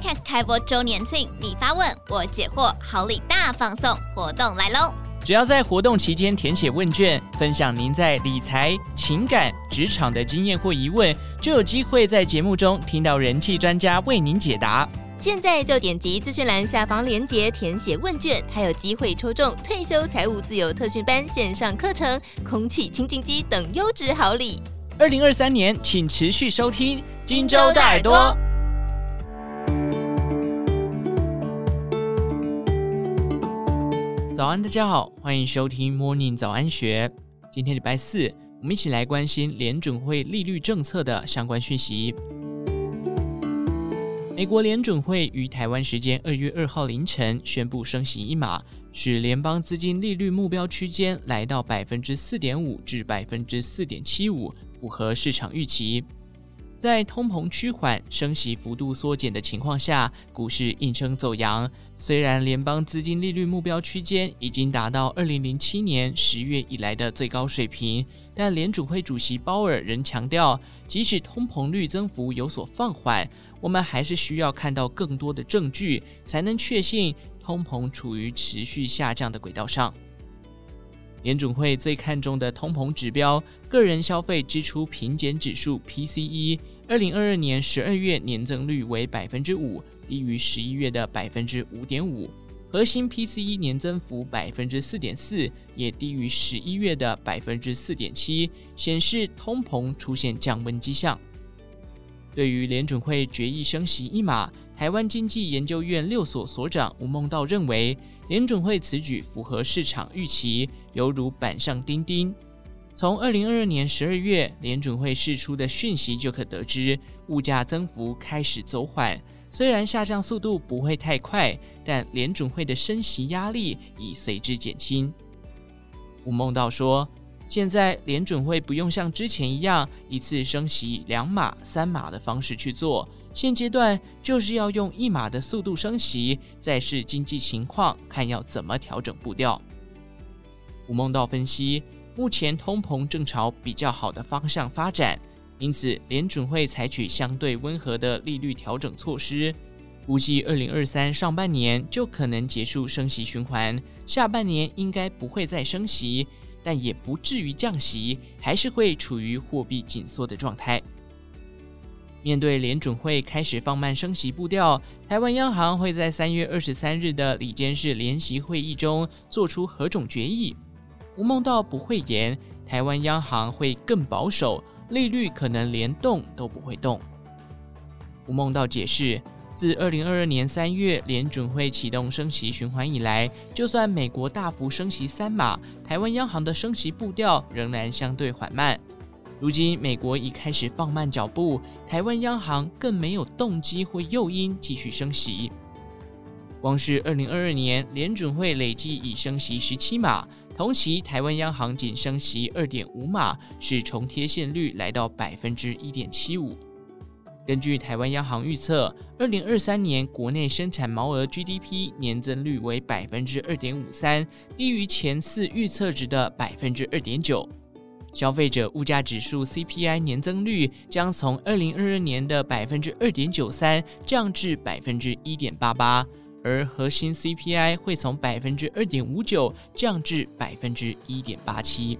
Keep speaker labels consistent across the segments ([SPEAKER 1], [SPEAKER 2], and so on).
[SPEAKER 1] Podcast 开播周年庆，你发问我解惑，好礼大放送活动来喽！
[SPEAKER 2] 只要在活动期间填写问卷，分享您在理财、情感、职场的经验或疑问，就有机会在节目中听到人气专家为您解答。
[SPEAKER 3] 现在就点击资讯栏下方链接填写问卷，还有机会抽中退休财务自由特训班线上课程、空气清净机等优质好礼。
[SPEAKER 2] 二零二三年，请持续收听荆州大耳朵。早安，大家好，欢迎收听 Morning 早安学。今天礼拜四，我们一起来关心联准会利率政策的相关讯息。美国联准会于台湾时间二月二号凌晨宣布升息一码，使联邦资金利率目标区间来到百分之四点五至百分之四点七五，符合市场预期。在通膨趋缓、升息幅度缩减的情况下，股市应声走扬。虽然联邦资金利率目标区间已经达到二零零七年十月以来的最高水平，但联储会主席鲍尔仍强调，即使通膨率增幅有所放缓，我们还是需要看到更多的证据，才能确信通膨处于持续下降的轨道上。联准会最看重的通膨指标——个人消费支出平减指数 （PCE），二零二二年十二月年增率为百分之五，低于十一月的百分之五点五。核心 PCE 年增幅百分之四点四，也低于十一月的百分之四点七，显示通膨出现降温迹象。对于联准会决议升息一码，台湾经济研究院六所所长吴孟道认为，联准会此举符合市场预期，犹如板上钉钉。从二零二二年十二月联准会释出的讯息就可得知，物价增幅开始走缓，虽然下降速度不会太快，但联准会的升息压力已随之减轻。吴孟道说，现在联准会不用像之前一样一次升息两码、三码的方式去做。现阶段就是要用一码的速度升息，再视经济情况，看要怎么调整步调。吴孟道分析，目前通膨正朝比较好的方向发展，因此联准会采取相对温和的利率调整措施，估计二零二三上半年就可能结束升息循环，下半年应该不会再升息，但也不至于降息，还是会处于货币紧缩的状态。面对联准会开始放慢升息步调，台湾央行会在三月二十三日的里监事联席会议中做出何种决议？吴孟道不会言，台湾央行会更保守，利率可能连动都不会动。吴孟道解释，自二零二二年三月联准会启动升息循环以来，就算美国大幅升息三码，台湾央行的升息步调仍然相对缓慢。如今，美国已开始放慢脚步，台湾央行更没有动机或诱因继续升息。光是二零二二年，联准会累计已升息十七码，同期台湾央行仅升息二点五码，使重贴现率来到百分之一点七五。根据台湾央行预测，二零二三年国内生产毛额 GDP 年增率为百分之二点五三，低于前次预测值的百分之二点九。消费者物价指数 CPI 年增率将从二零二二年的百分之二点九三降至百分之一点八八，而核心 CPI 会从百分之二点五九降至百分之一点八七。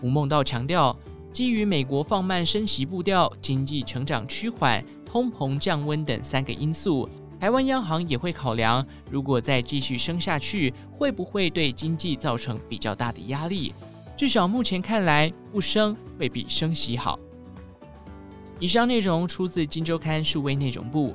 [SPEAKER 2] 吴孟道强调，基于美国放慢升息步调、经济成长趋缓、通膨降温等三个因素，台湾央行也会考量，如果再继续升下去，会不会对经济造成比较大的压力。至少目前看来，不升会比升息好。以上内容出自《金周刊》数位内容部，